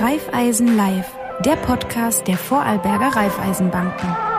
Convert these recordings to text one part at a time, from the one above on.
Raiffeisen Live, der Podcast der Vorarlberger Raiffeisenbanken.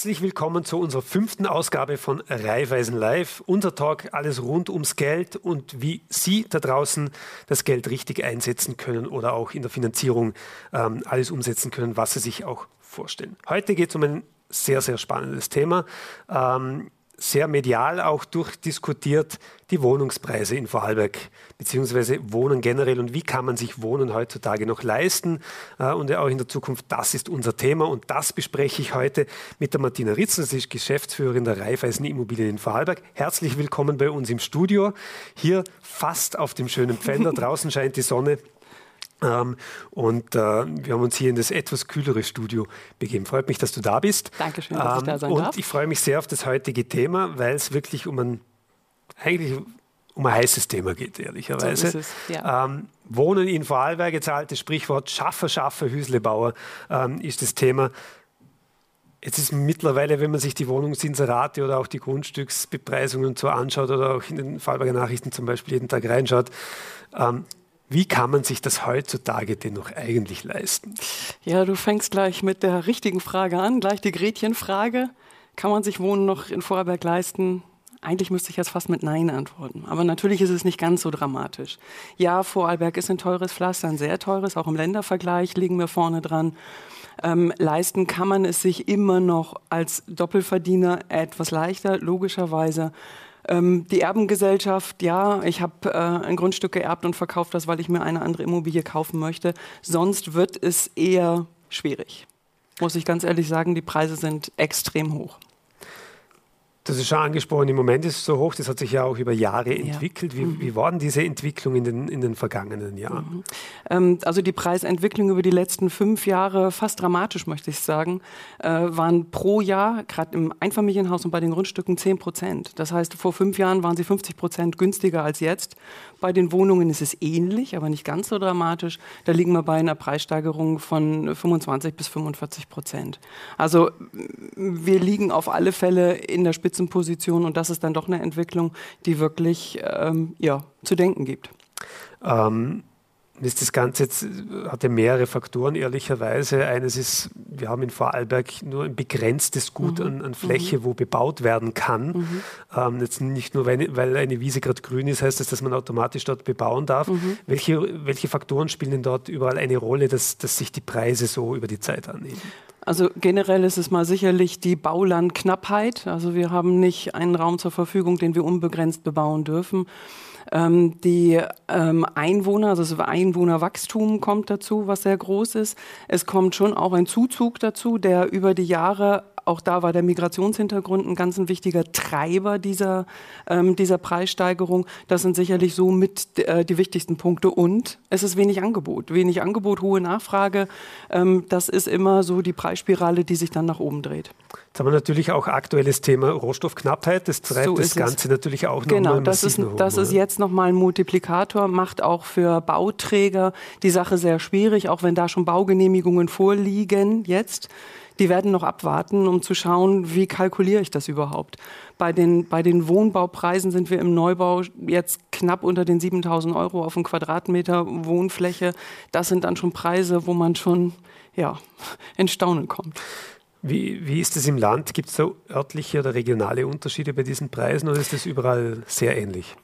Herzlich willkommen zu unserer fünften Ausgabe von Raiffeisen Live. Unser Talk, alles rund ums Geld und wie Sie da draußen das Geld richtig einsetzen können oder auch in der Finanzierung ähm, alles umsetzen können, was Sie sich auch vorstellen. Heute geht es um ein sehr, sehr spannendes Thema. Ähm, sehr medial auch durchdiskutiert die Wohnungspreise in Vorarlberg, beziehungsweise Wohnen generell und wie kann man sich Wohnen heutzutage noch leisten äh, und auch in der Zukunft. Das ist unser Thema und das bespreche ich heute mit der Martina Ritzen, sie ist Geschäftsführerin der Raiffeisen Immobilien in Vorarlberg. Herzlich willkommen bei uns im Studio, hier fast auf dem schönen Pfänder, draußen scheint die Sonne. Ähm, und äh, wir haben uns hier in das etwas kühlere Studio begeben. Freut mich, dass du da bist. Dankeschön, dass ähm, ich da sein und darf. ich freue mich sehr auf das heutige Thema, weil es wirklich um ein, eigentlich um ein heißes Thema geht, ehrlicherweise. So es, ja. ähm, Wohnen in Vorarlberg, jetzt altes Sprichwort, Schaffer, Schaffer, Hüslebauer ähm, ist das Thema. Jetzt ist mittlerweile, wenn man sich die Wohnungsinserate oder auch die Grundstücksbepreisungen so anschaut oder auch in den Vorarlberger Nachrichten zum Beispiel jeden Tag reinschaut, ähm, wie kann man sich das heutzutage denn noch eigentlich leisten? Ja, du fängst gleich mit der richtigen Frage an, gleich die Gretchenfrage. Kann man sich Wohnen noch in Vorarlberg leisten? Eigentlich müsste ich jetzt fast mit Nein antworten. Aber natürlich ist es nicht ganz so dramatisch. Ja, Vorarlberg ist ein teures Pflaster, ein sehr teures. Auch im Ländervergleich liegen wir vorne dran. Ähm, leisten kann man es sich immer noch als Doppelverdiener etwas leichter, logischerweise. Ähm, die Erbengesellschaft, ja, ich habe äh, ein Grundstück geerbt und verkauft das, weil ich mir eine andere Immobilie kaufen möchte. Sonst wird es eher schwierig. Muss ich ganz ehrlich sagen, die Preise sind extrem hoch. Das ist schon angesprochen, im Moment ist es so hoch, das hat sich ja auch über Jahre entwickelt. Wie, mhm. wie war denn diese Entwicklung in den, in den vergangenen Jahren? Mhm. Ähm, also die Preisentwicklung über die letzten fünf Jahre, fast dramatisch möchte ich sagen, äh, waren pro Jahr, gerade im Einfamilienhaus und bei den Grundstücken, 10 Prozent. Das heißt, vor fünf Jahren waren sie 50 Prozent günstiger als jetzt. Bei den Wohnungen ist es ähnlich, aber nicht ganz so dramatisch. Da liegen wir bei einer Preissteigerung von 25 bis 45 Prozent. Also wir liegen auf alle Fälle in der Spitze Spitzenposition und das ist dann doch eine Entwicklung, die wirklich ähm, ja, zu denken gibt. Ähm, ist das Ganze jetzt, hat ja mehrere Faktoren, ehrlicherweise. Eines ist, wir haben in Vorarlberg nur ein begrenztes Gut mhm. an, an, Fläche, mhm. wo bebaut werden kann. Mhm. Ähm, jetzt nicht nur, weil, weil eine Wiese gerade grün ist, heißt das, dass man automatisch dort bebauen darf. Mhm. Welche, welche Faktoren spielen denn dort überall eine Rolle, dass, dass sich die Preise so über die Zeit annehmen? Also generell ist es mal sicherlich die Baulandknappheit. Also wir haben nicht einen Raum zur Verfügung, den wir unbegrenzt bebauen dürfen. Ähm, die ähm, Einwohner, also das Einwohnerwachstum kommt dazu, was sehr groß ist. Es kommt schon auch ein Zuzug dazu, der über die Jahre auch da war der Migrationshintergrund ein ganz ein wichtiger Treiber dieser, ähm, dieser Preissteigerung. Das sind sicherlich so mit äh, die wichtigsten Punkte. Und es ist wenig Angebot. Wenig Angebot, hohe Nachfrage. Ähm, das ist immer so die Preisspirale, die sich dann nach oben dreht. Jetzt haben wir natürlich auch aktuelles Thema Rohstoffknappheit. Das treibt so das Ganze es. natürlich auch noch Genau, das, ist, hoch, das ist jetzt nochmal ein Multiplikator, macht auch für Bauträger die Sache sehr schwierig, auch wenn da schon Baugenehmigungen vorliegen jetzt die werden noch abwarten, um zu schauen, wie kalkuliere ich das überhaupt. Bei den, bei den Wohnbaupreisen sind wir im Neubau jetzt knapp unter den 7000 Euro auf einen Quadratmeter Wohnfläche. Das sind dann schon Preise, wo man schon ja, in Staunen kommt. Wie, wie ist es im Land? Gibt es so örtliche oder regionale Unterschiede bei diesen Preisen oder ist das überall sehr ähnlich?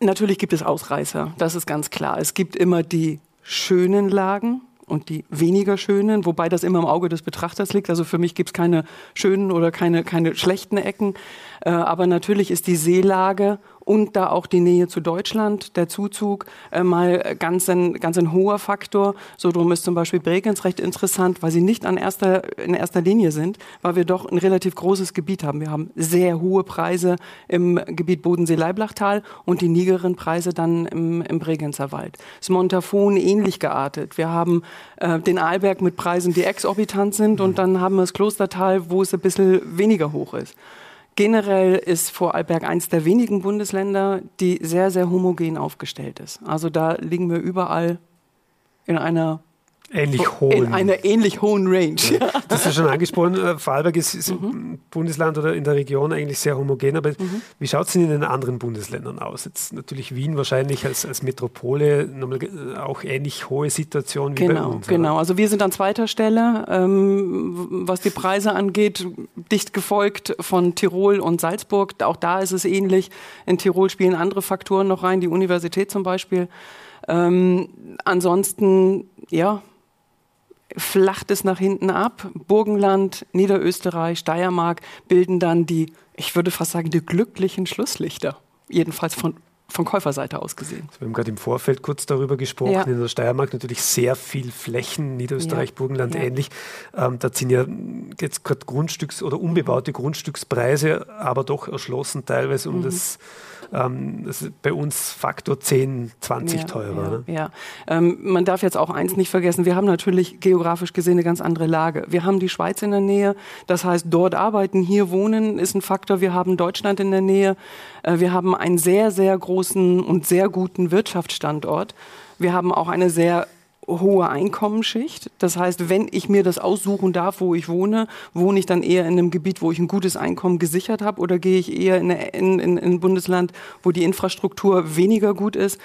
Natürlich gibt es Ausreißer, das ist ganz klar. Es gibt immer die schönen Lagen, und die weniger schönen, wobei das immer im Auge des Betrachters liegt. Also für mich gibt es keine schönen oder keine, keine schlechten Ecken. Äh, aber natürlich ist die Seelage und da auch die Nähe zu Deutschland, der Zuzug, äh, mal ganz ein, ganz ein hoher Faktor. So drum ist zum Beispiel Bregenz recht interessant, weil sie nicht an erster, in erster Linie sind, weil wir doch ein relativ großes Gebiet haben. Wir haben sehr hohe Preise im Gebiet Bodensee-Leiblachtal und die niederen Preise dann im, im Bregenzer Wald. Das Montafon ähnlich geartet. Wir haben äh, den Arlberg mit Preisen, die exorbitant sind und dann haben wir das Klostertal, wo es ein bisschen weniger hoch ist. Generell ist Vorarlberg eines der wenigen Bundesländer, die sehr, sehr homogen aufgestellt ist. Also da liegen wir überall in einer ähnlich hohen. In einer ähnlich hohen Range. Ja. Das ist ja schon angesprochen. Äh, Vorarlberg ist, ist mhm. im Bundesland oder in der Region eigentlich sehr homogen. Aber mhm. wie schaut es denn in den anderen Bundesländern aus? Jetzt natürlich Wien wahrscheinlich als, als Metropole äh, auch ähnlich hohe Situation wie genau, bei uns. Genau, also wir sind an zweiter Stelle, ähm, was die Preise angeht, dicht gefolgt von Tirol und Salzburg. Auch da ist es ähnlich. In Tirol spielen andere Faktoren noch rein, die Universität zum Beispiel. Ähm, ansonsten, ja, flacht es nach hinten ab. Burgenland, Niederösterreich, Steiermark bilden dann die, ich würde fast sagen, die glücklichen Schlusslichter. Jedenfalls von, von Käuferseite aus gesehen. Wir haben gerade im Vorfeld kurz darüber gesprochen. Ja. In der Steiermark natürlich sehr viel Flächen, Niederösterreich, ja. Burgenland ja. ähnlich. Ähm, da sind ja jetzt gerade Grundstücks- oder unbebaute Grundstückspreise, aber doch erschlossen teilweise um mhm. das ähm, das ist bei uns Faktor 10, 20 ja, teurer. Ja, ne? ja. Ähm, man darf jetzt auch eins nicht vergessen, wir haben natürlich geografisch gesehen eine ganz andere Lage. Wir haben die Schweiz in der Nähe, das heißt dort arbeiten, hier wohnen ist ein Faktor. Wir haben Deutschland in der Nähe, äh, wir haben einen sehr, sehr großen und sehr guten Wirtschaftsstandort. Wir haben auch eine sehr hohe Einkommensschicht. Das heißt, wenn ich mir das aussuchen darf, wo ich wohne, wohne ich dann eher in einem Gebiet, wo ich ein gutes Einkommen gesichert habe oder gehe ich eher in, in, in ein Bundesland, wo die Infrastruktur weniger gut ist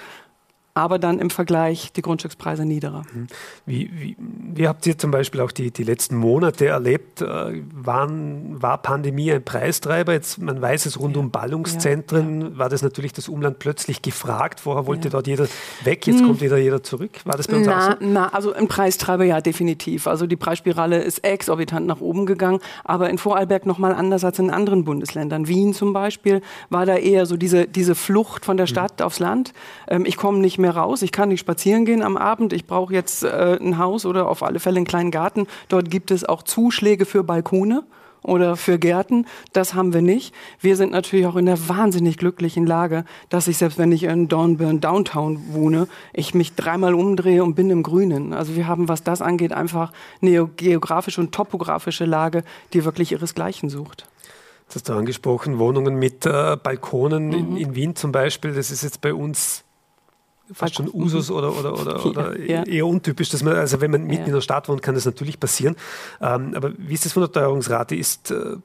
aber dann im Vergleich die Grundstückspreise niedriger. Mhm. Wie, wie, wie habt ihr zum Beispiel auch die, die letzten Monate erlebt? Äh, waren, war Pandemie ein Preistreiber? Jetzt, man weiß es rund ja. um Ballungszentren, ja. war das natürlich das Umland plötzlich gefragt. Vorher wollte ja. dort jeder weg, jetzt hm. kommt wieder jeder zurück. War das bei uns na, auch so? Na, also ein Preistreiber ja, definitiv. Also die Preisspirale ist exorbitant nach oben gegangen, aber in Vorarlberg nochmal anders als in anderen Bundesländern. Wien zum Beispiel war da eher so diese, diese Flucht von der hm. Stadt hm. aufs Land. Ähm, ich komme nicht mehr mehr raus, ich kann nicht spazieren gehen am Abend, ich brauche jetzt äh, ein Haus oder auf alle Fälle einen kleinen Garten. Dort gibt es auch Zuschläge für Balkone oder für Gärten. Das haben wir nicht. Wir sind natürlich auch in der wahnsinnig glücklichen Lage, dass ich selbst wenn ich in Dornbirn Downtown wohne, ich mich dreimal umdrehe und bin im Grünen. Also wir haben, was das angeht, einfach eine geografische und topografische Lage, die wirklich ihresgleichen sucht. Das hast du angesprochen, Wohnungen mit äh, Balkonen mhm. in, in Wien zum Beispiel. Das ist jetzt bei uns fast schon Usus oder, oder, oder, oder ja, eher untypisch, dass man, also wenn man mitten ja. in der Stadt wohnt, kann das natürlich passieren. Ähm, aber wie ist das von der Teuerungsrate? Ist äh,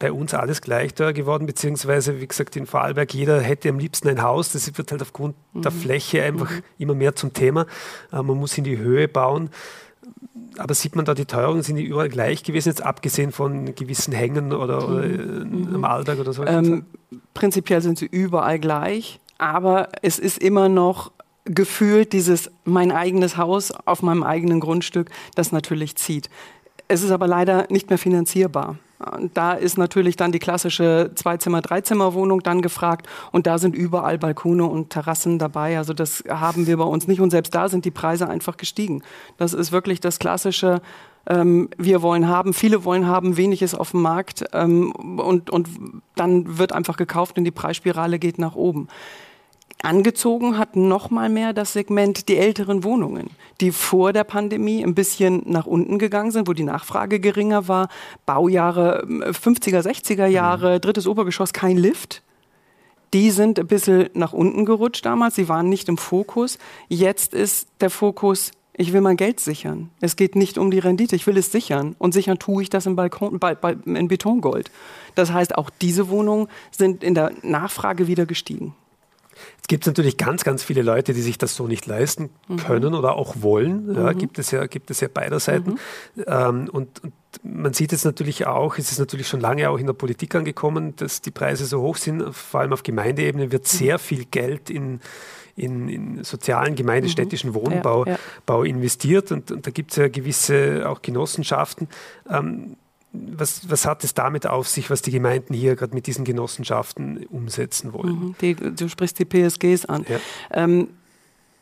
bei uns alles gleich teuer geworden, beziehungsweise, wie gesagt, in Vorarlberg, jeder hätte am liebsten ein Haus. Das wird halt aufgrund mhm. der Fläche einfach mhm. immer mehr zum Thema. Äh, man muss in die Höhe bauen. Aber sieht man da die Teuerungen, sind die überall gleich gewesen, jetzt abgesehen von gewissen Hängen oder, oder mhm. am Alltag oder so? Ähm, prinzipiell sind sie überall gleich, aber es ist immer noch gefühlt dieses mein eigenes Haus auf meinem eigenen Grundstück, das natürlich zieht. Es ist aber leider nicht mehr finanzierbar. Da ist natürlich dann die klassische Zweizimmer-, Dreizimmer-Wohnung dann gefragt und da sind überall Balkone und Terrassen dabei. Also das haben wir bei uns nicht und selbst da sind die Preise einfach gestiegen. Das ist wirklich das klassische, ähm, wir wollen haben, viele wollen haben, wenig ist auf dem Markt ähm, und, und dann wird einfach gekauft und die Preisspirale geht nach oben. Angezogen hat noch mal mehr das Segment die älteren Wohnungen, die vor der Pandemie ein bisschen nach unten gegangen sind, wo die Nachfrage geringer war. Baujahre 50er, äh, 60er Jahre, mhm. drittes Obergeschoss, kein Lift. Die sind ein bisschen nach unten gerutscht damals. Sie waren nicht im Fokus. Jetzt ist der Fokus, ich will mein Geld sichern. Es geht nicht um die Rendite, ich will es sichern. Und sichern tue ich das in, Balkon, bei, bei, in Betongold. Das heißt, auch diese Wohnungen sind in der Nachfrage wieder gestiegen. Es gibt natürlich ganz, ganz viele Leute, die sich das so nicht leisten mhm. können oder auch wollen. Ja, mhm. gibt, es ja, gibt es ja beider Seiten. Mhm. Ähm, und, und, man sieht jetzt natürlich auch, es ist natürlich schon lange auch in der Politik angekommen, dass die Preise so hoch sind. Vor allem auf Gemeindeebene wird mhm. sehr viel Geld in in, in, sozialen gemeindestädtischen mhm. Wohnbau ja, ja. investiert und, und da gibt es ja gewisse auch Genossenschaften. Ähm, was, was, hat es damit auf sich, was die Gemeinden hier gerade mit diesen Genossenschaften umsetzen wollen? Mhm, die, du sprichst die PSGs an. Ja. Ähm,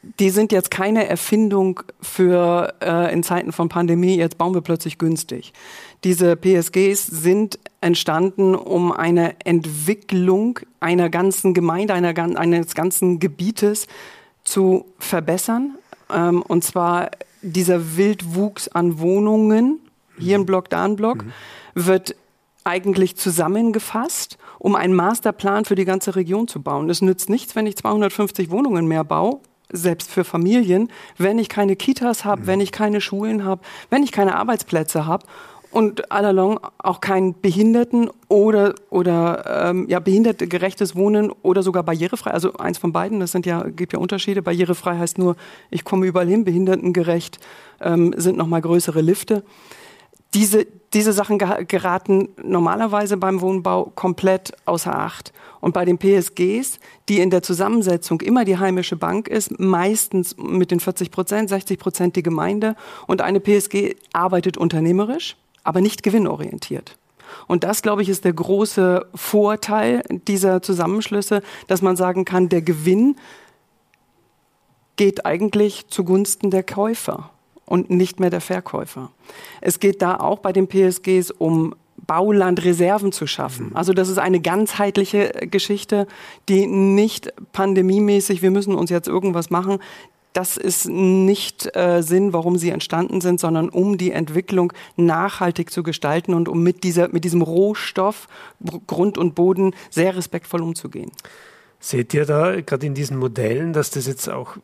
die sind jetzt keine Erfindung für äh, in Zeiten von Pandemie, jetzt bauen wir plötzlich günstig. Diese PSGs sind entstanden, um eine Entwicklung einer ganzen Gemeinde, einer, eines ganzen Gebietes zu verbessern. Ähm, und zwar dieser Wildwuchs an Wohnungen hier ein Block, da ein Block, mhm. wird eigentlich zusammengefasst, um einen Masterplan für die ganze Region zu bauen. Es nützt nichts, wenn ich 250 Wohnungen mehr baue selbst für Familien, wenn ich keine Kitas habe, mhm. wenn ich keine Schulen habe, wenn ich keine Arbeitsplätze habe und allalong auch kein Behinderten oder oder ähm, ja behindertegerechtes Wohnen oder sogar barrierefrei. Also eins von beiden. Das sind ja gibt ja Unterschiede. Barrierefrei heißt nur, ich komme überall hin. Behindertengerecht ähm, sind noch mal größere Lifte. Diese diese Sachen geraten normalerweise beim Wohnbau komplett außer Acht. Und bei den PSGs, die in der Zusammensetzung immer die heimische Bank ist, meistens mit den 40 Prozent, 60 Prozent die Gemeinde und eine PSG arbeitet unternehmerisch aber nicht gewinnorientiert. Und das, glaube ich, ist der große Vorteil dieser Zusammenschlüsse, dass man sagen kann, der Gewinn geht eigentlich zugunsten der Käufer und nicht mehr der Verkäufer. Es geht da auch bei den PSGs um Baulandreserven zu schaffen. Also das ist eine ganzheitliche Geschichte, die nicht pandemiemäßig, wir müssen uns jetzt irgendwas machen, das ist nicht äh, Sinn, warum sie entstanden sind, sondern um die Entwicklung nachhaltig zu gestalten und um mit, dieser, mit diesem Rohstoff Grund und Boden sehr respektvoll umzugehen. Seht ihr da gerade in diesen Modellen, dass das jetzt auch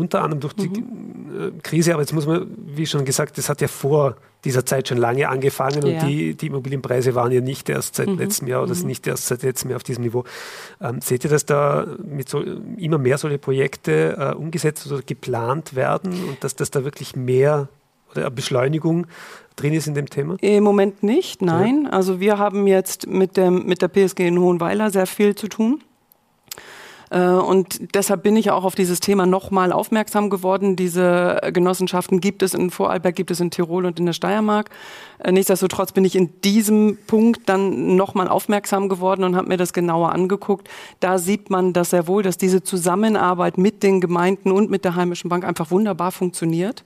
unter anderem durch die mhm. Äh, Krise, aber jetzt muss man, wie schon gesagt, das hat ja vor dieser Zeit schon lange angefangen ja. und die, die Immobilienpreise waren ja nicht erst seit mhm. letztem Jahr oder mhm. nicht erst seit letztem Jahr auf diesem Niveau. Ähm, seht ihr, dass da so, immer mehr solche Projekte äh, umgesetzt oder geplant werden und dass das da wirklich mehr oder eine Beschleunigung drin ist in dem Thema? Im Moment nicht, nein. Ja. Also wir haben jetzt mit, dem, mit der PSG in Hohenweiler sehr viel zu tun. Äh, und deshalb bin ich auch auf dieses Thema nochmal aufmerksam geworden. Diese Genossenschaften gibt es in Vorarlberg, gibt es in Tirol und in der Steiermark. Äh, nichtsdestotrotz bin ich in diesem Punkt dann nochmal aufmerksam geworden und habe mir das genauer angeguckt. Da sieht man das sehr wohl, dass diese Zusammenarbeit mit den Gemeinden und mit der heimischen Bank einfach wunderbar funktioniert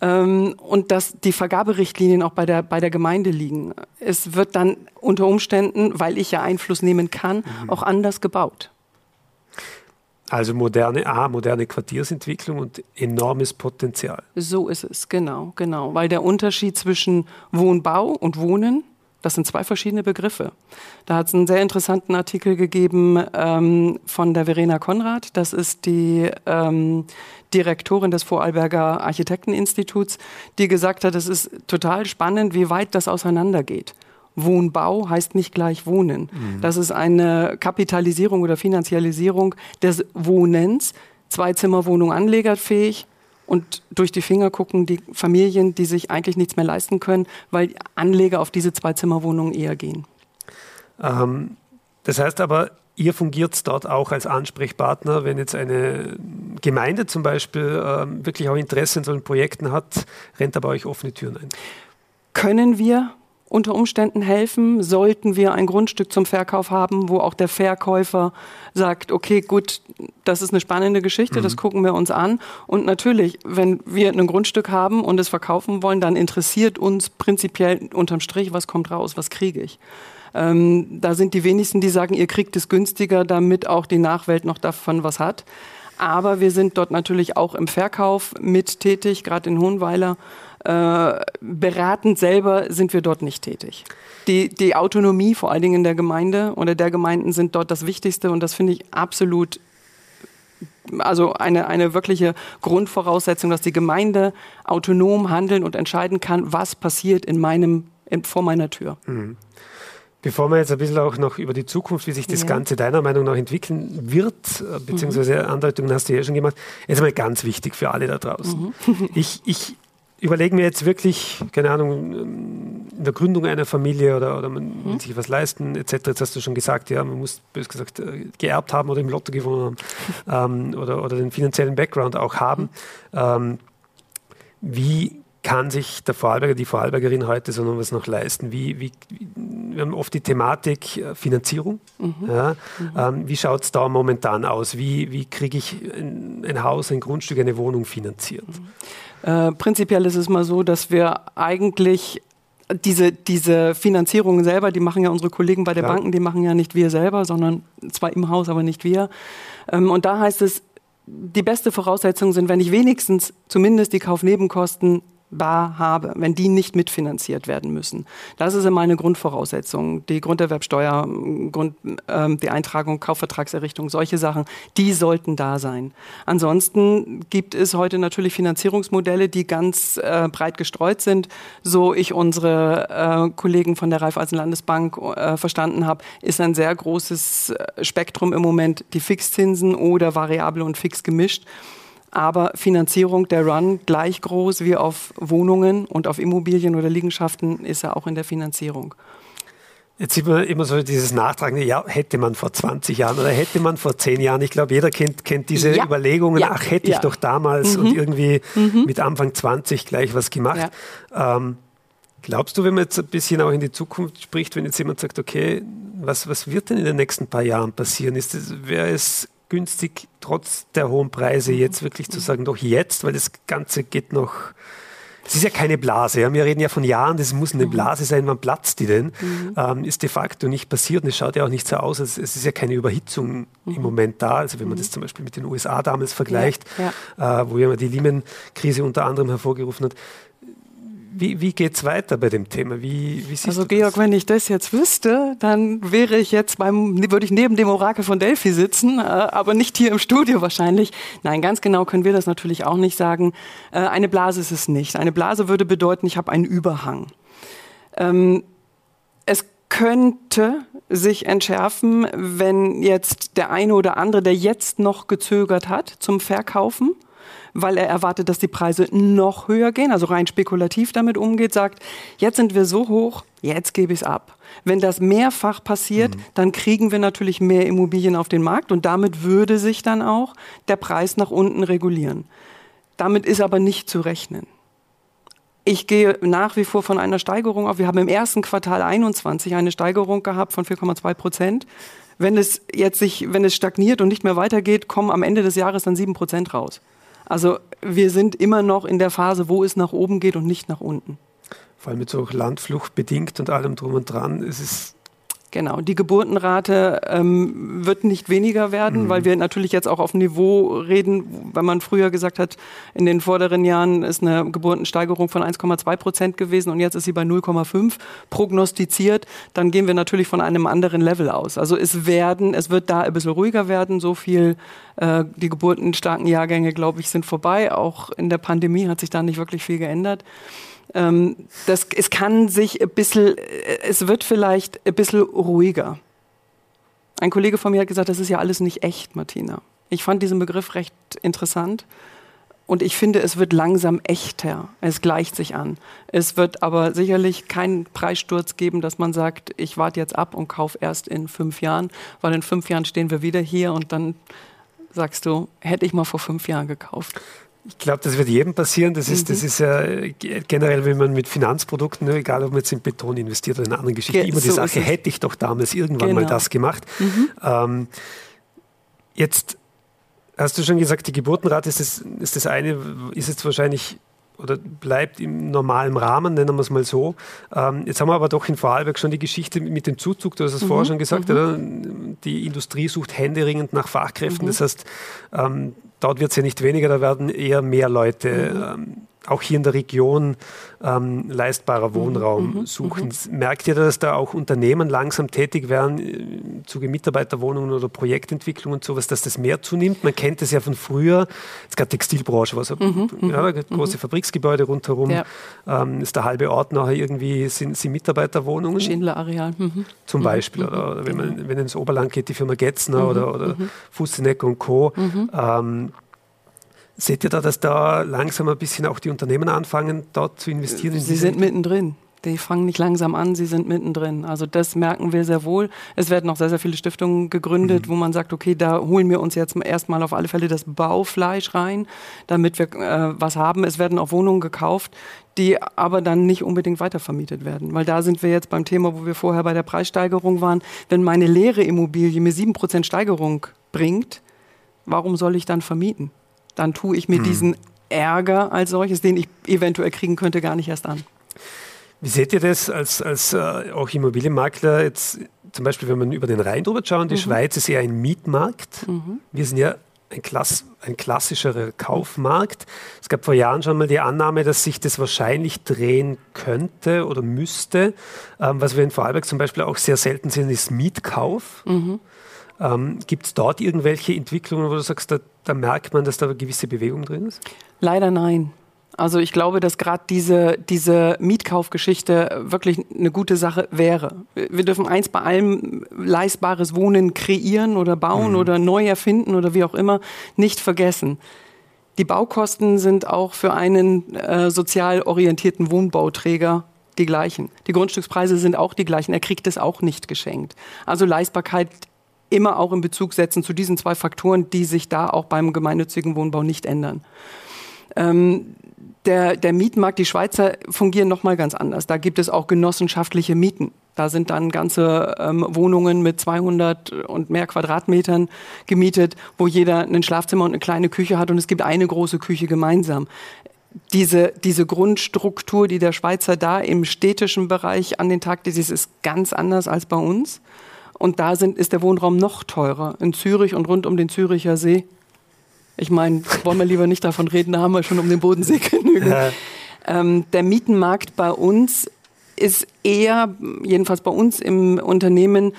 ähm, und dass die Vergaberichtlinien auch bei der, bei der Gemeinde liegen. Es wird dann unter Umständen, weil ich ja Einfluss nehmen kann, mhm. auch anders gebaut. Also moderne A, moderne Quartiersentwicklung und enormes Potenzial. So ist es, genau, genau. Weil der Unterschied zwischen Wohnbau und Wohnen, das sind zwei verschiedene Begriffe. Da hat es einen sehr interessanten Artikel gegeben ähm, von der Verena Konrad. Das ist die ähm, Direktorin des Vorarlberger Architekteninstituts, die gesagt hat, es ist total spannend, wie weit das auseinandergeht. Wohnbau heißt nicht gleich Wohnen. Mhm. Das ist eine Kapitalisierung oder Finanzialisierung des Wohnens. Zweizimmerwohnung anlegerfähig und durch die Finger gucken die Familien, die sich eigentlich nichts mehr leisten können, weil Anleger auf diese Zweizimmerwohnungen eher gehen. Ähm, das heißt aber, ihr fungiert dort auch als Ansprechpartner, wenn jetzt eine Gemeinde zum Beispiel ähm, wirklich auch Interesse in solchen Projekten hat, rennt aber euch offene Türen ein. Können wir, unter Umständen helfen, sollten wir ein Grundstück zum Verkauf haben, wo auch der Verkäufer sagt, okay, gut, das ist eine spannende Geschichte, mhm. das gucken wir uns an. Und natürlich, wenn wir ein Grundstück haben und es verkaufen wollen, dann interessiert uns prinzipiell unterm Strich, was kommt raus, was kriege ich. Ähm, da sind die wenigsten, die sagen, ihr kriegt es günstiger, damit auch die Nachwelt noch davon was hat. Aber wir sind dort natürlich auch im Verkauf mit tätig, gerade in Hohenweiler. Äh, beratend selber sind wir dort nicht tätig. Die, die Autonomie vor allen Dingen in der Gemeinde oder der Gemeinden sind dort das Wichtigste und das finde ich absolut also eine, eine wirkliche Grundvoraussetzung, dass die Gemeinde autonom handeln und entscheiden kann, was passiert in meinem, in, vor meiner Tür. Mhm. Bevor wir jetzt ein bisschen auch noch über die Zukunft, wie sich das ja. Ganze deiner Meinung nach entwickeln wird, äh, beziehungsweise mhm. Andeutungen hast du ja schon gemacht, ist einmal ganz wichtig für alle da draußen. Mhm. Ich, ich überlege mir jetzt wirklich, keine Ahnung, in der Gründung einer Familie oder, oder man mhm. will sich was leisten, etc. Jetzt hast du schon gesagt, ja, man muss, bös gesagt, äh, geerbt haben oder im Lotto gewonnen haben ähm, oder, oder den finanziellen Background auch haben. Ähm, wie kann sich der Vorarlberger, die Vorarlbergerin heute so noch was noch leisten? Wie, wie, wir haben oft die Thematik äh, Finanzierung. Mhm. Ja, mhm. Ähm, wie schaut es da momentan aus? Wie, wie kriege ich ein, ein, Haus, ein Grundstück, eine Wohnung finanziert? Mhm. Äh, prinzipiell ist es mal so, dass wir eigentlich diese, diese Finanzierung selber, die machen ja unsere Kollegen bei der Banken, die machen ja nicht wir selber, sondern zwar im Haus, aber nicht wir. Ähm, und da heißt es, die beste Voraussetzung sind, wenn ich wenigstens zumindest die Kaufnebenkosten bar habe, wenn die nicht mitfinanziert werden müssen. Das ist immer eine Grundvoraussetzung. Die Grunderwerbsteuer, Grund, äh, die Eintragung, Kaufvertragserrichtung, solche Sachen, die sollten da sein. Ansonsten gibt es heute natürlich Finanzierungsmodelle, die ganz äh, breit gestreut sind. So ich unsere äh, Kollegen von der Raiffeisen Landesbank äh, verstanden habe, ist ein sehr großes äh, Spektrum im Moment die Fixzinsen oder variable und fix gemischt aber Finanzierung der Run gleich groß wie auf Wohnungen und auf Immobilien oder Liegenschaften ist er auch in der Finanzierung. Jetzt sieht man immer so dieses Nachtragende, ja, hätte man vor 20 Jahren oder hätte man vor 10 Jahren. Ich glaube, jeder kennt, kennt diese ja. Überlegungen, ja. ach, hätte ja. ich doch damals mhm. und irgendwie mhm. mit Anfang 20 gleich was gemacht. Ähm, glaubst du, wenn man jetzt ein bisschen auch in die Zukunft spricht, wenn jetzt jemand sagt, okay, was, was wird denn in den nächsten paar Jahren passieren? Ist es, wäre es günstig, trotz der hohen Preise jetzt wirklich zu sagen, doch jetzt, weil das Ganze geht noch. Es ist ja keine Blase. Ja. Wir reden ja von Jahren, das muss eine mhm. Blase sein. Wann platzt die denn? Mhm. Ähm, ist de facto nicht passiert und es schaut ja auch nicht so aus. Es, es ist ja keine Überhitzung mhm. im Moment da. Also wenn man das zum Beispiel mit den USA damals vergleicht, ja, ja. Äh, wo ja die Lehman-Krise unter anderem hervorgerufen hat, wie, wie geht es weiter bei dem Thema? Wie, wie also Georg, wenn ich das jetzt wüsste, dann wäre ich jetzt beim, würde ich neben dem Orakel von Delphi sitzen, äh, aber nicht hier im Studio wahrscheinlich. Nein, ganz genau können wir das natürlich auch nicht sagen. Äh, eine Blase ist es nicht. Eine Blase würde bedeuten, ich habe einen Überhang. Ähm, es könnte sich entschärfen, wenn jetzt der eine oder andere, der jetzt noch gezögert hat zum Verkaufen, weil er erwartet, dass die Preise noch höher gehen, also rein spekulativ damit umgeht, sagt, jetzt sind wir so hoch, jetzt gebe ich es ab. Wenn das mehrfach passiert, mhm. dann kriegen wir natürlich mehr Immobilien auf den Markt und damit würde sich dann auch der Preis nach unten regulieren. Damit ist aber nicht zu rechnen. Ich gehe nach wie vor von einer Steigerung auf. Wir haben im ersten Quartal 21 eine Steigerung gehabt von 4,2 Prozent. Wenn es jetzt sich, wenn es stagniert und nicht mehr weitergeht, kommen am Ende des Jahres dann 7 Prozent raus. Also wir sind immer noch in der Phase, wo es nach oben geht und nicht nach unten. Vor allem mit so Landflucht bedingt und allem drum und dran. Es ist Genau, die Geburtenrate ähm, wird nicht weniger werden, mhm. weil wir natürlich jetzt auch auf Niveau reden, weil man früher gesagt hat, in den vorderen Jahren ist eine Geburtensteigerung von 1,2 Prozent gewesen und jetzt ist sie bei 0,5 prognostiziert. Dann gehen wir natürlich von einem anderen Level aus. Also es werden, es wird da ein bisschen ruhiger werden. So viel, äh, die geburtenstarken Jahrgänge, glaube ich, sind vorbei. Auch in der Pandemie hat sich da nicht wirklich viel geändert. Ähm, das, es kann sich ein bisschen, äh, es wird vielleicht ein bisschen ruhiger. Ein Kollege von mir hat gesagt, das ist ja alles nicht echt, Martina. Ich fand diesen Begriff recht interessant. Und ich finde, es wird langsam echter. Es gleicht sich an. Es wird aber sicherlich keinen Preissturz geben, dass man sagt, ich warte jetzt ab und kaufe erst in fünf Jahren, weil in fünf Jahren stehen wir wieder hier und dann sagst du, hätte ich mal vor fünf Jahren gekauft. Ich glaube, das wird jedem passieren. Das ist, mhm. das ist ja generell, wenn man mit Finanzprodukten, ne, egal ob man jetzt in Beton investiert oder in anderen Geschichten, Ge immer so die Sache, hätte ich doch damals irgendwann genau. mal das gemacht. Mhm. Ähm, jetzt hast du schon gesagt, die Geburtenrate ist das, ist das eine, ist jetzt wahrscheinlich oder bleibt im normalen Rahmen, nennen wir es mal so. Ähm, jetzt haben wir aber doch in Vorarlberg schon die Geschichte mit dem Zuzug, du hast es mhm. vorher schon gesagt, mhm. die Industrie sucht händeringend nach Fachkräften. Mhm. Das heißt, ähm, dort wird es ja nicht weniger, da werden eher mehr Leute mhm. ähm, auch hier in der Region ähm, leistbarer mhm, Wohnraum mhm, suchen. Mhm. Merkt ihr, dass da auch Unternehmen langsam tätig werden im Zuge Mitarbeiterwohnungen oder Projektentwicklung und sowas, dass das mehr zunimmt? Man kennt es ja von früher, es gab Textilbranche, was mhm, ja, mhm, große Fabriksgebäude rundherum, ja. ähm, ist der halbe Ort nachher irgendwie, sind, sind Mitarbeiterwohnungen. Schindler-Areal. Zum Beispiel, oder, oder, wenn man wenn ins Oberland geht, die Firma Getzner oder, oder Fußeneck und Co. Ähm, Seht ihr da, dass da langsam ein bisschen auch die Unternehmen anfangen, dort zu investieren? In sie sind mittendrin. Die fangen nicht langsam an, sie sind mittendrin. Also das merken wir sehr wohl. Es werden auch sehr, sehr viele Stiftungen gegründet, mhm. wo man sagt, okay, da holen wir uns jetzt erstmal auf alle Fälle das Baufleisch rein, damit wir äh, was haben. Es werden auch Wohnungen gekauft, die aber dann nicht unbedingt weitervermietet werden. Weil da sind wir jetzt beim Thema, wo wir vorher bei der Preissteigerung waren. Wenn meine leere Immobilie mir 7% Steigerung bringt, warum soll ich dann vermieten? Dann tue ich mir hm. diesen Ärger als solches, den ich eventuell kriegen könnte, gar nicht erst an. Wie seht ihr das als, als äh, auch Immobilienmakler jetzt zum Beispiel, wenn man über den Rhein drüber schauen, die mhm. Schweiz ist eher ein Mietmarkt. Mhm. Wir sind ja ein, Klass, ein klassischerer Kaufmarkt. Es gab vor Jahren schon mal die Annahme, dass sich das wahrscheinlich drehen könnte oder müsste. Ähm, was wir in Vorarlberg zum Beispiel auch sehr selten sehen, ist Mietkauf. Mhm. Ähm, Gibt es dort irgendwelche Entwicklungen, wo du sagst, da, da merkt man, dass da eine gewisse Bewegung drin ist? Leider nein. Also ich glaube, dass gerade diese, diese Mietkaufgeschichte wirklich eine gute Sache wäre. Wir dürfen eins bei allem leistbares Wohnen kreieren oder bauen mhm. oder neu erfinden oder wie auch immer nicht vergessen. Die Baukosten sind auch für einen äh, sozial orientierten Wohnbauträger die gleichen. Die Grundstückspreise sind auch die gleichen. Er kriegt es auch nicht geschenkt. Also Leistbarkeit immer auch in Bezug setzen zu diesen zwei Faktoren, die sich da auch beim gemeinnützigen Wohnbau nicht ändern. Ähm, der, der Mietmarkt, die Schweizer fungieren nochmal ganz anders. Da gibt es auch genossenschaftliche Mieten. Da sind dann ganze ähm, Wohnungen mit 200 und mehr Quadratmetern gemietet, wo jeder ein Schlafzimmer und eine kleine Küche hat und es gibt eine große Küche gemeinsam. Diese, diese Grundstruktur, die der Schweizer da im städtischen Bereich an den Tag legt, ist ganz anders als bei uns. Und da sind, ist der Wohnraum noch teurer. In Zürich und rund um den Züricher See ich meine, wollen wir lieber nicht davon reden, da haben wir schon um den Bodensee genügend. Ja. Ähm, der Mietenmarkt bei uns ist eher, jedenfalls bei uns im Unternehmen,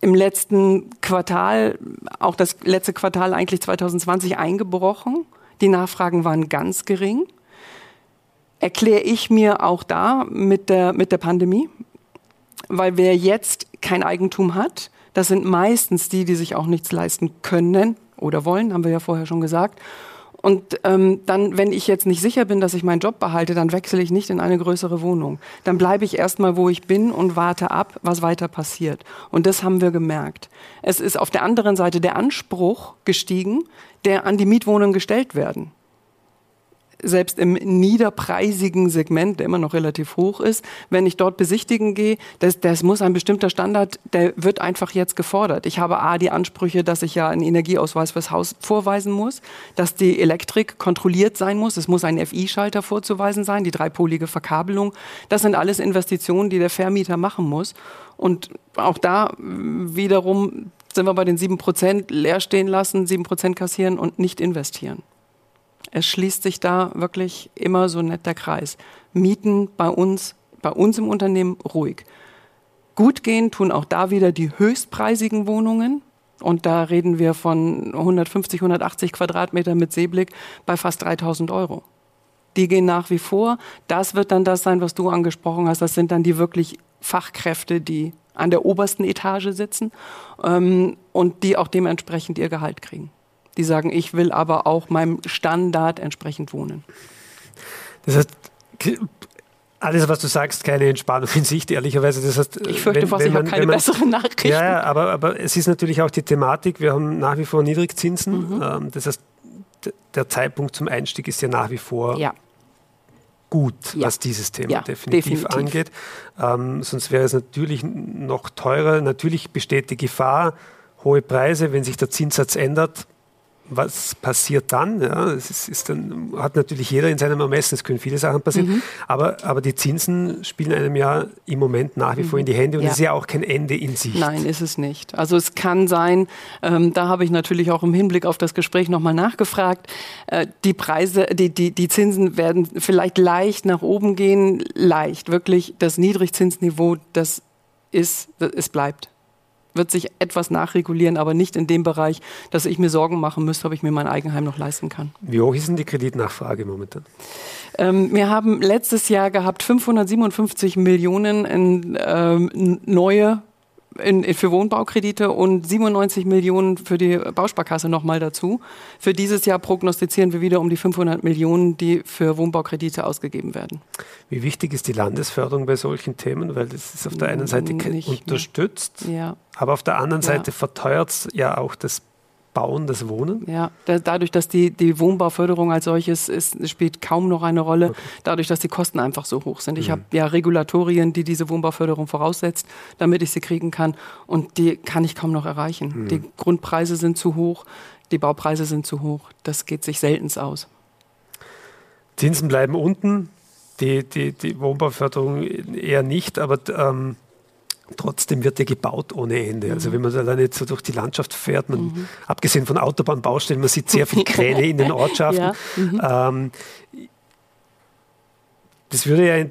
im letzten Quartal, auch das letzte Quartal eigentlich 2020 eingebrochen. Die Nachfragen waren ganz gering. Erkläre ich mir auch da mit der, mit der Pandemie, weil wer jetzt kein Eigentum hat, das sind meistens die, die sich auch nichts leisten können, oder wollen, haben wir ja vorher schon gesagt. Und ähm, dann, wenn ich jetzt nicht sicher bin, dass ich meinen Job behalte, dann wechsle ich nicht in eine größere Wohnung. Dann bleibe ich erstmal, wo ich bin und warte ab, was weiter passiert. Und das haben wir gemerkt. Es ist auf der anderen Seite der Anspruch gestiegen, der an die Mietwohnungen gestellt werden selbst im niederpreisigen Segment, der immer noch relativ hoch ist, wenn ich dort besichtigen gehe, das, das muss ein bestimmter Standard, der wird einfach jetzt gefordert. Ich habe A, die Ansprüche, dass ich ja einen Energieausweis fürs Haus vorweisen muss, dass die Elektrik kontrolliert sein muss, es muss ein FI-Schalter vorzuweisen sein, die dreipolige Verkabelung. Das sind alles Investitionen, die der Vermieter machen muss. Und auch da wiederum sind wir bei den sieben Prozent leer stehen lassen, sieben Prozent kassieren und nicht investieren. Es schließt sich da wirklich immer so nett der Kreis. Mieten bei uns, bei uns im Unternehmen ruhig. Gut gehen tun auch da wieder die höchstpreisigen Wohnungen. Und da reden wir von 150, 180 Quadratmeter mit Seeblick bei fast 3000 Euro. Die gehen nach wie vor. Das wird dann das sein, was du angesprochen hast. Das sind dann die wirklich Fachkräfte, die an der obersten Etage sitzen ähm, und die auch dementsprechend ihr Gehalt kriegen die sagen, ich will aber auch meinem Standard entsprechend wohnen. Das heißt, alles, was du sagst, keine Entspannung in Sicht, ehrlicherweise. Das heißt, ich fürchte wenn, fast, ich habe keine man, besseren Nachrichten. Ja, aber, aber es ist natürlich auch die Thematik, wir haben nach wie vor Niedrigzinsen. Mhm. Ähm, das heißt, der Zeitpunkt zum Einstieg ist ja nach wie vor ja. gut, ja. was dieses Thema ja, definitiv, definitiv, angeht. Ähm, sonst wäre es natürlich noch teurer. Natürlich besteht die Gefahr, hohe Preise, wenn sich der Zinssatz ändert, was passiert dann? Ja, es ist, ist, dann, hat natürlich jeder in seinem Ermessen, es können viele Sachen passieren, mhm. aber, aber die Zinsen spielen einem ja im Moment nach wie vor in die Hände und es ist ja auch kein Ende in Sicht. Nein, ist es nicht. Also es kann sein, ähm, da habe ich natürlich auch im Hinblick auf das Gespräch nochmal nachgefragt, äh, die Preise, die, die, die Zinsen werden vielleicht leicht nach oben gehen, leicht, wirklich das Niedrigzinsniveau, das ist, es bleibt wird sich etwas nachregulieren, aber nicht in dem Bereich, dass ich mir Sorgen machen müsste, ob ich mir mein Eigenheim noch leisten kann. Wie hoch ist denn die Kreditnachfrage momentan? Ähm, wir haben letztes Jahr gehabt 557 Millionen in ähm, neue in, für Wohnbaukredite und 97 Millionen für die Bausparkasse nochmal dazu. Für dieses Jahr prognostizieren wir wieder um die 500 Millionen, die für Wohnbaukredite ausgegeben werden. Wie wichtig ist die Landesförderung bei solchen Themen? Weil das ist auf der einen Seite Nicht unterstützt, ja. aber auf der anderen Seite ja. verteuert es ja auch das Bauen, das Wohnen? Ja, da, dadurch, dass die, die Wohnbauförderung als solches ist, spielt kaum noch eine Rolle, okay. dadurch, dass die Kosten einfach so hoch sind. Ich mhm. habe ja Regulatorien, die diese Wohnbauförderung voraussetzt, damit ich sie kriegen kann und die kann ich kaum noch erreichen. Mhm. Die Grundpreise sind zu hoch, die Baupreise sind zu hoch. Das geht sich selten aus. Zinsen bleiben unten, die, die, die Wohnbauförderung eher nicht, aber ähm, Trotzdem wird ja gebaut ohne Ende. Also wenn man jetzt so durch die Landschaft fährt, man, mhm. abgesehen von Autobahnbaustellen, man sieht sehr viele Kräne in den Ortschaften. Ja. Mhm. Ähm, das würde ja in,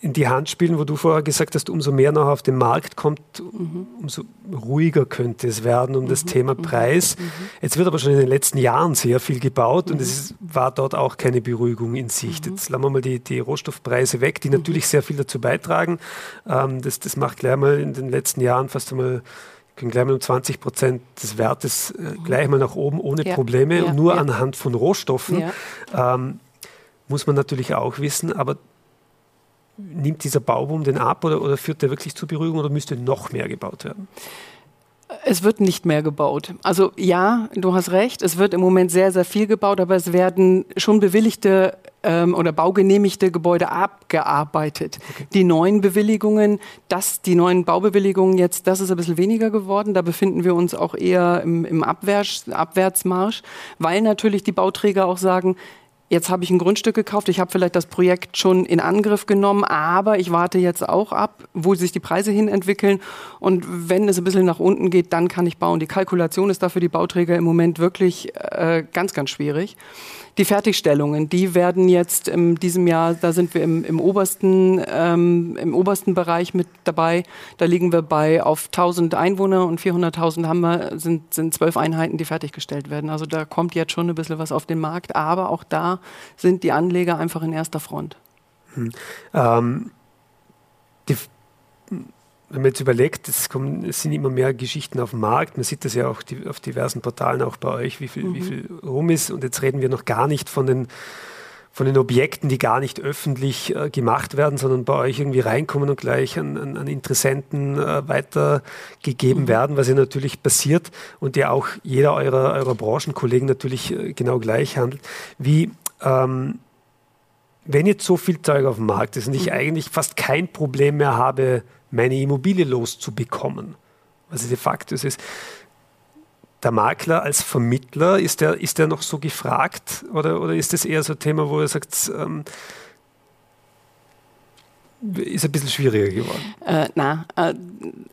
in, die Hand spielen, wo du vorher gesagt hast, umso mehr noch auf den Markt kommt, mhm. umso ruhiger könnte es werden um mhm. das Thema mhm. Preis. Mhm. Jetzt wird aber schon in den letzten Jahren sehr viel gebaut und es mhm. war dort auch keine Beruhigung in Sicht. Jetzt lassen wir mal die, die Rohstoffpreise weg, die natürlich sehr viel dazu beitragen. Ähm, das, das macht gleich mal in den letzten Jahren fast einmal können gleich mal um 20 Prozent des Wertes äh, gleich mal nach oben ohne ja. Probleme ja. und nur ja. anhand von Rohstoffen. Ähm, muss man natürlich auch wissen, aber nimmt dieser Bauboom denn ab oder, oder führt der wirklich zur Beruhigung oder müsste noch mehr gebaut werden? Es wird nicht mehr gebaut. Also ja, du hast recht, es wird im Moment sehr, sehr viel gebaut, aber es werden schon bewilligte ähm, oder baugenehmigte Gebäude abgearbeitet. Okay. Die neuen Bewilligungen, das, die neuen Baubewilligungen jetzt, das ist ein bisschen weniger geworden. Da befinden wir uns auch eher im, im Abwärts, Abwärtsmarsch, weil natürlich die Bauträger auch sagen, jetzt habe ich ein Grundstück gekauft, ich habe vielleicht das Projekt schon in Angriff genommen, aber ich warte jetzt auch ab, wo sich die Preise hin entwickeln. Und wenn es ein bisschen nach unten geht, dann kann ich bauen. Die Kalkulation ist dafür die Bauträger im Moment wirklich äh, ganz, ganz schwierig. Die Fertigstellungen, die werden jetzt in diesem Jahr, da sind wir im, im obersten, ähm, im obersten Bereich mit dabei. Da liegen wir bei auf 1000 Einwohner und 400.000 haben wir, sind, sind zwölf Einheiten, die fertiggestellt werden. Also da kommt jetzt schon ein bisschen was auf den Markt, aber auch da sind die Anleger einfach in erster Front. Hm. Ähm, die wenn man jetzt überlegt, es, kommen, es sind immer mehr Geschichten auf dem Markt, man sieht das ja auch die, auf diversen Portalen, auch bei euch, wie viel, mhm. wie viel rum ist. Und jetzt reden wir noch gar nicht von den, von den Objekten, die gar nicht öffentlich äh, gemacht werden, sondern bei euch irgendwie reinkommen und gleich an, an, an Interessenten äh, weitergegeben mhm. werden, was ja natürlich passiert und ja auch jeder eurer, eurer Branchenkollegen natürlich äh, genau gleich handelt. Wie, ähm, wenn jetzt so viel Zeug auf dem Markt ist und ich mhm. eigentlich fast kein Problem mehr habe, meine Immobilie loszubekommen. Also de facto ist der Makler als Vermittler, ist der, ist der noch so gefragt oder, oder ist das eher so ein Thema, wo er sagt, ähm, ist ein bisschen schwieriger geworden. Äh, na, äh,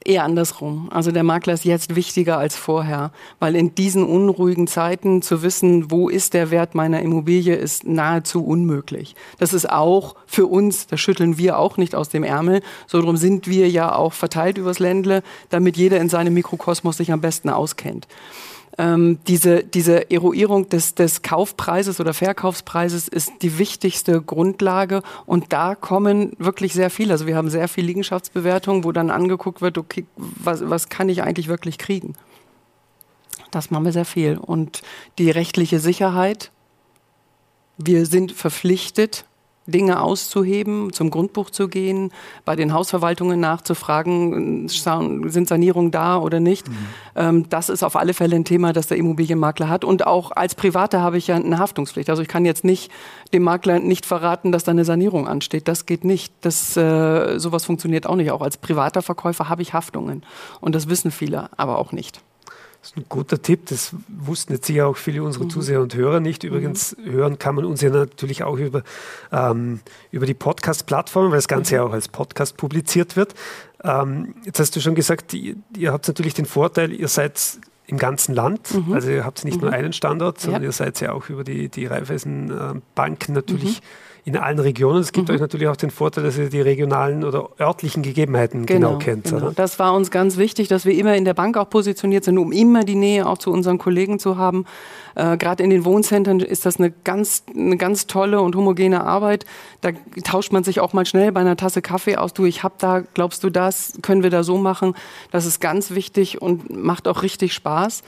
eher andersrum. Also der Makler ist jetzt wichtiger als vorher, weil in diesen unruhigen Zeiten zu wissen, wo ist der Wert meiner Immobilie, ist nahezu unmöglich. Das ist auch für uns, das schütteln wir auch nicht aus dem Ärmel. So darum sind wir ja auch verteilt übers Ländle, damit jeder in seinem Mikrokosmos sich am besten auskennt ähm, diese, diese Eruierung des, des Kaufpreises oder Verkaufspreises ist die wichtigste Grundlage und da kommen wirklich sehr viele. Also wir haben sehr viel Liegenschaftsbewertung, wo dann angeguckt wird, okay, was, was kann ich eigentlich wirklich kriegen? Das machen wir sehr viel. Und die rechtliche Sicherheit, wir sind verpflichtet, Dinge auszuheben, zum Grundbuch zu gehen, bei den Hausverwaltungen nachzufragen, sind Sanierungen da oder nicht. Mhm. Ähm, das ist auf alle Fälle ein Thema, das der Immobilienmakler hat. Und auch als Privater habe ich ja eine Haftungspflicht. Also ich kann jetzt nicht dem Makler nicht verraten, dass da eine Sanierung ansteht. Das geht nicht. Das, äh, sowas funktioniert auch nicht. Auch als privater Verkäufer habe ich Haftungen. Und das wissen viele, aber auch nicht. Das ist ein guter Tipp, das wussten jetzt sicher auch viele unserer mhm. Zuseher und Hörer nicht. Übrigens mhm. hören kann man uns ja natürlich auch über, ähm, über die Podcast-Plattform, weil das Ganze mhm. ja auch als Podcast publiziert wird. Ähm, jetzt hast du schon gesagt, ihr, ihr, habt natürlich den Vorteil, ihr seid im ganzen Land. Mhm. Also ihr habt nicht nur mhm. einen Standort, sondern ja. ihr seid ja auch über die, die Raiffeisenbanken natürlich mhm in allen Regionen. Es gibt mhm. euch natürlich auch den Vorteil, dass ihr die regionalen oder örtlichen Gegebenheiten genau, genau kennt. Genau. Das war uns ganz wichtig, dass wir immer in der Bank auch positioniert sind, um immer die Nähe auch zu unseren Kollegen zu haben. Äh, Gerade in den Wohnzentren ist das eine ganz, eine ganz tolle und homogene Arbeit. Da tauscht man sich auch mal schnell bei einer Tasse Kaffee aus. Du, ich hab da, glaubst du das? Können wir da so machen? Das ist ganz wichtig und macht auch richtig Spaß.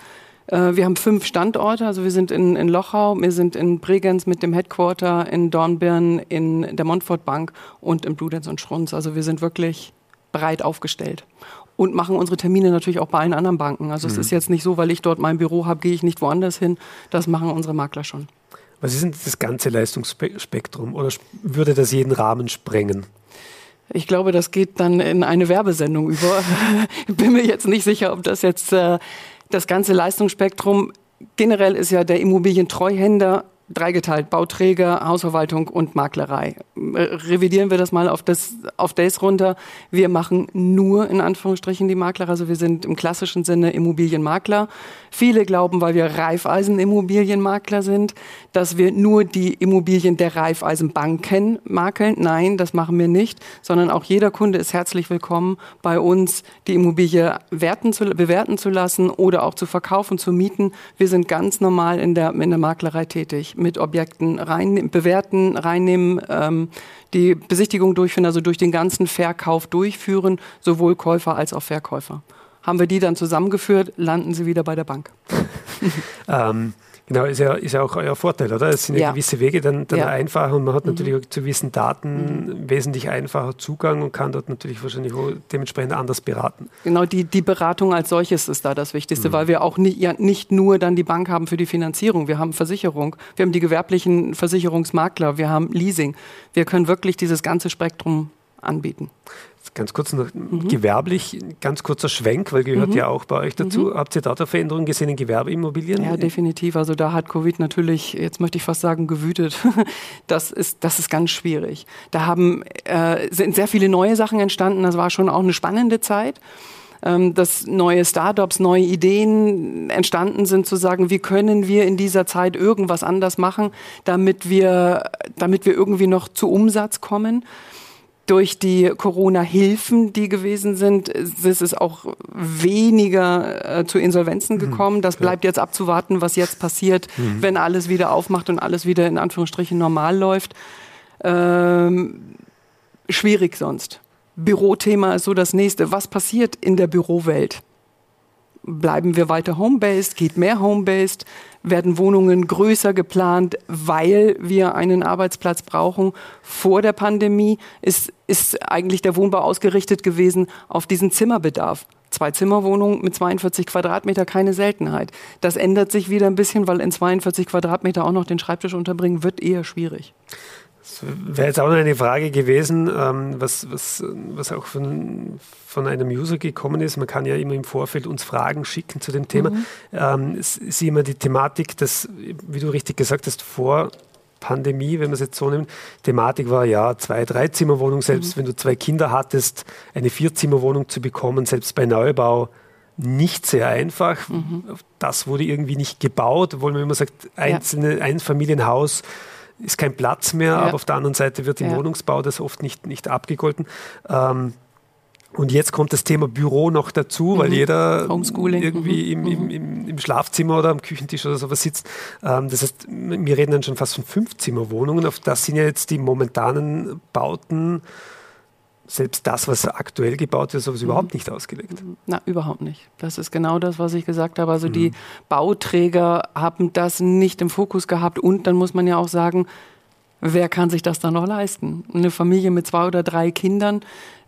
Äh, wir haben fünf Standorte, also wir sind in, in Lochau, wir sind in Bregenz mit dem Headquarter, in Dornbirn, in der Montfort Bank und in Bludenz und Schrunz. Also wir sind wirklich breit aufgestellt und machen unsere Termine natürlich auch bei allen anderen Banken. Also mhm. es ist jetzt nicht so, weil ich dort mein Büro habe, gehe ich nicht woanders hin. Das machen unsere Makler schon. Was ist denn das ganze Leistungsspektrum oder würde das jeden Rahmen sprengen? Ich glaube, das geht dann in eine Werbesendung über. ich bin mir jetzt nicht sicher, ob das jetzt äh, das ganze Leistungsspektrum. Generell ist ja der Immobilientreuhänder dreigeteilt, Bauträger, Hausverwaltung und Maklerei. Äh, revidieren wir das mal auf das, auf das runter. Wir machen nur in Anführungsstrichen die Makler, also wir sind im klassischen Sinne Immobilienmakler. Viele glauben, weil wir Raiffeisen-Immobilienmakler sind, dass wir nur die Immobilien der Raiffeisenbanken makeln. Nein, das machen wir nicht, sondern auch jeder Kunde ist herzlich willkommen, bei uns die Immobilie werten zu, bewerten zu lassen oder auch zu verkaufen, zu mieten. Wir sind ganz normal in der, in der Maklerei tätig mit Objekten rein, bewerten, reinnehmen, ähm, die Besichtigung durchführen, also durch den ganzen Verkauf durchführen, sowohl Käufer als auch Verkäufer. Haben wir die dann zusammengeführt, landen sie wieder bei der Bank. ähm, Genau, ist ja, ist ja auch euer Vorteil, oder? Es sind ja, ja. gewisse Wege dann, dann ja. einfacher und man hat natürlich mhm. zu gewissen Daten mhm. wesentlich einfacher Zugang und kann dort natürlich wahrscheinlich dementsprechend anders beraten. Genau, die, die Beratung als solches ist da das Wichtigste, mhm. weil wir auch nicht, ja, nicht nur dann die Bank haben für die Finanzierung, wir haben Versicherung, wir haben die gewerblichen Versicherungsmakler, wir haben Leasing. Wir können wirklich dieses ganze Spektrum anbieten. Ganz kurz noch mhm. gewerblich, ganz kurzer Schwenk, weil gehört mhm. ja auch bei euch dazu. Mhm. Habt ihr da Veränderungen gesehen in Gewerbeimmobilien? Ja, definitiv. Also da hat Covid natürlich, jetzt möchte ich fast sagen, gewütet. Das ist, das ist ganz schwierig. Da haben, äh, sind sehr viele neue Sachen entstanden. Das war schon auch eine spannende Zeit ähm, dass neue Startups, neue Ideen entstanden sind, zu sagen, wie können wir in dieser Zeit irgendwas anders machen, damit wir, damit wir irgendwie noch zu Umsatz kommen durch die Corona-Hilfen, die gewesen sind, ist es auch weniger äh, zu Insolvenzen mhm. gekommen. Das bleibt jetzt abzuwarten, was jetzt passiert, mhm. wenn alles wieder aufmacht und alles wieder in Anführungsstrichen normal läuft. Ähm, schwierig sonst. Bürothema ist so das nächste. Was passiert in der Bürowelt? Bleiben wir weiter home-based? Geht mehr home-based? Werden Wohnungen größer geplant, weil wir einen Arbeitsplatz brauchen? Vor der Pandemie ist, ist eigentlich der Wohnbau ausgerichtet gewesen auf diesen Zimmerbedarf. Zwei Zimmerwohnungen mit 42 Quadratmeter, keine Seltenheit. Das ändert sich wieder ein bisschen, weil in 42 Quadratmeter auch noch den Schreibtisch unterbringen, wird eher schwierig. Das wäre jetzt auch noch eine Frage gewesen, ähm, was, was, was auch von, von einem User gekommen ist. Man kann ja immer im Vorfeld uns Fragen schicken zu dem Thema. Mhm. Ähm, es ist immer die Thematik, dass, wie du richtig gesagt hast, vor Pandemie, wenn man es jetzt so nimmt, Thematik war ja zwei, drei Zimmerwohnung, selbst mhm. wenn du zwei Kinder hattest, eine Vierzimmerwohnung zu bekommen, selbst bei Neubau nicht sehr einfach. Mhm. Das wurde irgendwie nicht gebaut, obwohl man immer sagt, einzelne ja. Einfamilienhaus ist kein Platz mehr, ja. aber auf der anderen Seite wird im ja. Wohnungsbau das oft nicht, nicht abgegolten. Ähm, und jetzt kommt das Thema Büro noch dazu, weil mhm. jeder irgendwie mhm. im, im, im, Schlafzimmer oder am Küchentisch oder sowas sitzt. Ähm, das heißt, wir reden dann schon fast von Fünfzimmerwohnungen. Auf das sind ja jetzt die momentanen Bauten selbst das, was aktuell gebaut wird, ist mhm. überhaupt nicht ausgelegt. Na, überhaupt nicht. Das ist genau das, was ich gesagt habe. Also mhm. die Bauträger haben das nicht im Fokus gehabt und dann muss man ja auch sagen, wer kann sich das dann noch leisten? Eine Familie mit zwei oder drei Kindern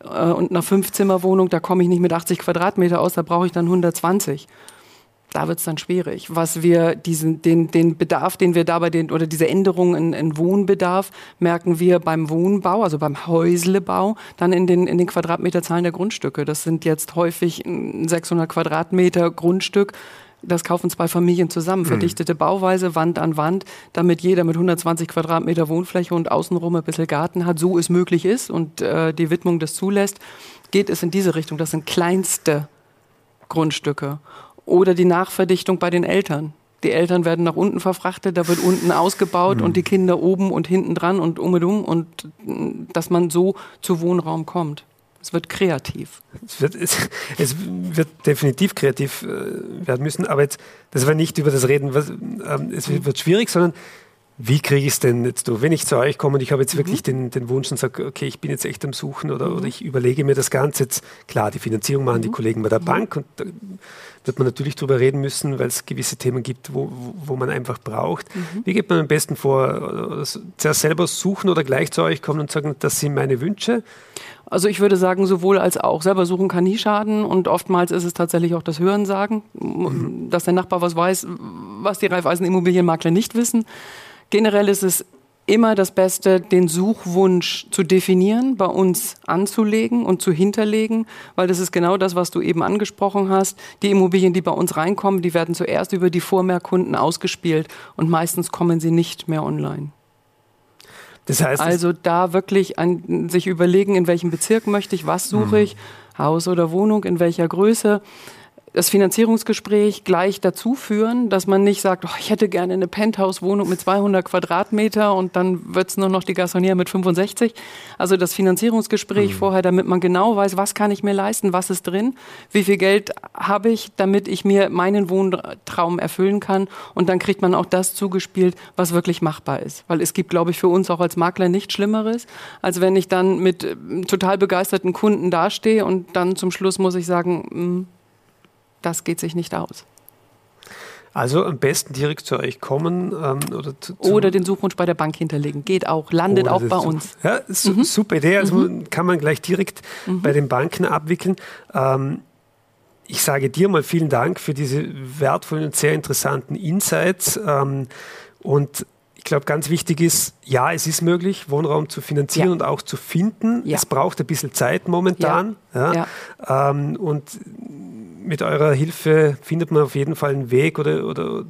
äh, und einer Fünfzimmerwohnung, da komme ich nicht mit 80 Quadratmeter aus, da brauche ich dann 120 da wird es dann schwierig. Was wir diesen, den, den Bedarf, den wir dabei den, oder diese Änderungen in, in Wohnbedarf, merken wir beim Wohnbau, also beim Häuslebau, dann in den, in den Quadratmeterzahlen der Grundstücke. Das sind jetzt häufig 600 Quadratmeter Grundstück. Das kaufen zwei Familien zusammen. Mhm. Verdichtete Bauweise, Wand an Wand, damit jeder mit 120 Quadratmeter Wohnfläche und außenrum ein bisschen Garten hat, so es möglich ist und äh, die Widmung das zulässt, geht es in diese Richtung. Das sind kleinste Grundstücke. Oder die Nachverdichtung bei den Eltern. Die Eltern werden nach unten verfrachtet, da wird unten ausgebaut mhm. und die Kinder oben und hinten dran und um und um und dass man so zu Wohnraum kommt. Es wird kreativ. Es wird, es, es wird definitiv kreativ äh, werden müssen, aber jetzt, das war nicht über das Reden, was, ähm, es wird schwierig, sondern wie kriege ich es denn jetzt durch? Wenn ich zu euch komme und ich habe jetzt mhm. wirklich den, den Wunsch und sage, okay, ich bin jetzt echt am Suchen oder, mhm. oder ich überlege mir das Ganze jetzt, klar, die Finanzierung machen mhm. die Kollegen bei der mhm. Bank und da wird man natürlich drüber reden müssen, weil es gewisse Themen gibt, wo, wo man einfach braucht. Mhm. Wie geht man am besten vor? Zuerst selber suchen oder gleich zu euch kommen und sagen, das sind meine Wünsche? Also ich würde sagen, sowohl als auch. Selber suchen kann nie schaden und oftmals ist es tatsächlich auch das Hörensagen, mhm. dass der Nachbar was weiß, was die Raiffeisen Immobilienmakler nicht wissen. Generell ist es immer das Beste, den Suchwunsch zu definieren, bei uns anzulegen und zu hinterlegen, weil das ist genau das, was du eben angesprochen hast. Die Immobilien, die bei uns reinkommen, die werden zuerst über die Vormerkunden ausgespielt und meistens kommen sie nicht mehr online. Das heißt, also da wirklich an, sich überlegen, in welchem Bezirk möchte ich, was suche mhm. ich, Haus oder Wohnung, in welcher Größe das Finanzierungsgespräch gleich dazu führen, dass man nicht sagt, oh, ich hätte gerne eine Penthouse-Wohnung mit 200 Quadratmeter und dann wird es nur noch die Gassonier mit 65. Also das Finanzierungsgespräch mhm. vorher, damit man genau weiß, was kann ich mir leisten, was ist drin, wie viel Geld habe ich, damit ich mir meinen Wohntraum erfüllen kann. Und dann kriegt man auch das zugespielt, was wirklich machbar ist. Weil es gibt, glaube ich, für uns auch als Makler nichts Schlimmeres, als wenn ich dann mit äh, total begeisterten Kunden dastehe und dann zum Schluss muss ich sagen, mh, hm, das geht sich nicht aus. Also am besten direkt zu euch kommen ähm, oder, zu, oder den Suchwunsch bei der Bank hinterlegen. Geht auch, landet auch bei uns. Ja, su mhm. super Idee. Also mhm. kann man gleich direkt mhm. bei den Banken abwickeln. Ähm, ich sage dir mal vielen Dank für diese wertvollen und sehr interessanten Insights. Ähm, und ich glaube, ganz wichtig ist, ja, es ist möglich, Wohnraum zu finanzieren ja. und auch zu finden. Ja. Es braucht ein bisschen Zeit momentan. Ja. Ähm, und mit eurer Hilfe findet man auf jeden Fall einen Weg oder, oder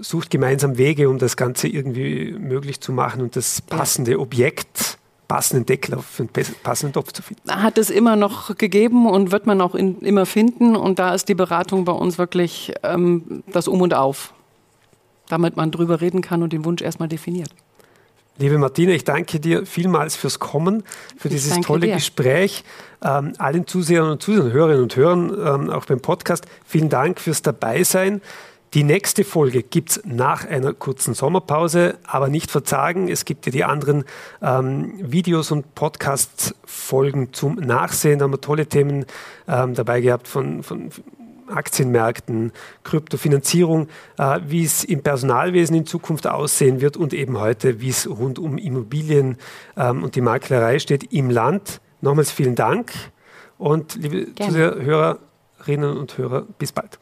sucht gemeinsam Wege, um das Ganze irgendwie möglich zu machen und das passende Objekt passenden Deckel für einen passenden Topf zu finden. Hat es immer noch gegeben und wird man auch in, immer finden. Und da ist die Beratung bei uns wirklich ähm, das Um und Auf, damit man drüber reden kann und den Wunsch erstmal definiert. Liebe Martina, ich danke dir vielmals fürs Kommen, für dieses tolle dir. Gespräch. Ähm, allen Zusehern und Zusehern, Hörerinnen und Hörern, ähm, auch beim Podcast, vielen Dank fürs Dabeisein. Die nächste Folge gibt es nach einer kurzen Sommerpause, aber nicht verzagen. Es gibt ja die anderen ähm, Videos und Podcast-Folgen zum Nachsehen. Da haben wir tolle Themen ähm, dabei gehabt von, von Aktienmärkten, Kryptofinanzierung, äh, wie es im Personalwesen in Zukunft aussehen wird und eben heute, wie es rund um Immobilien ähm, und die Maklerei steht im Land. Nochmals vielen Dank und liebe Zuhörerinnen und Hörer, bis bald.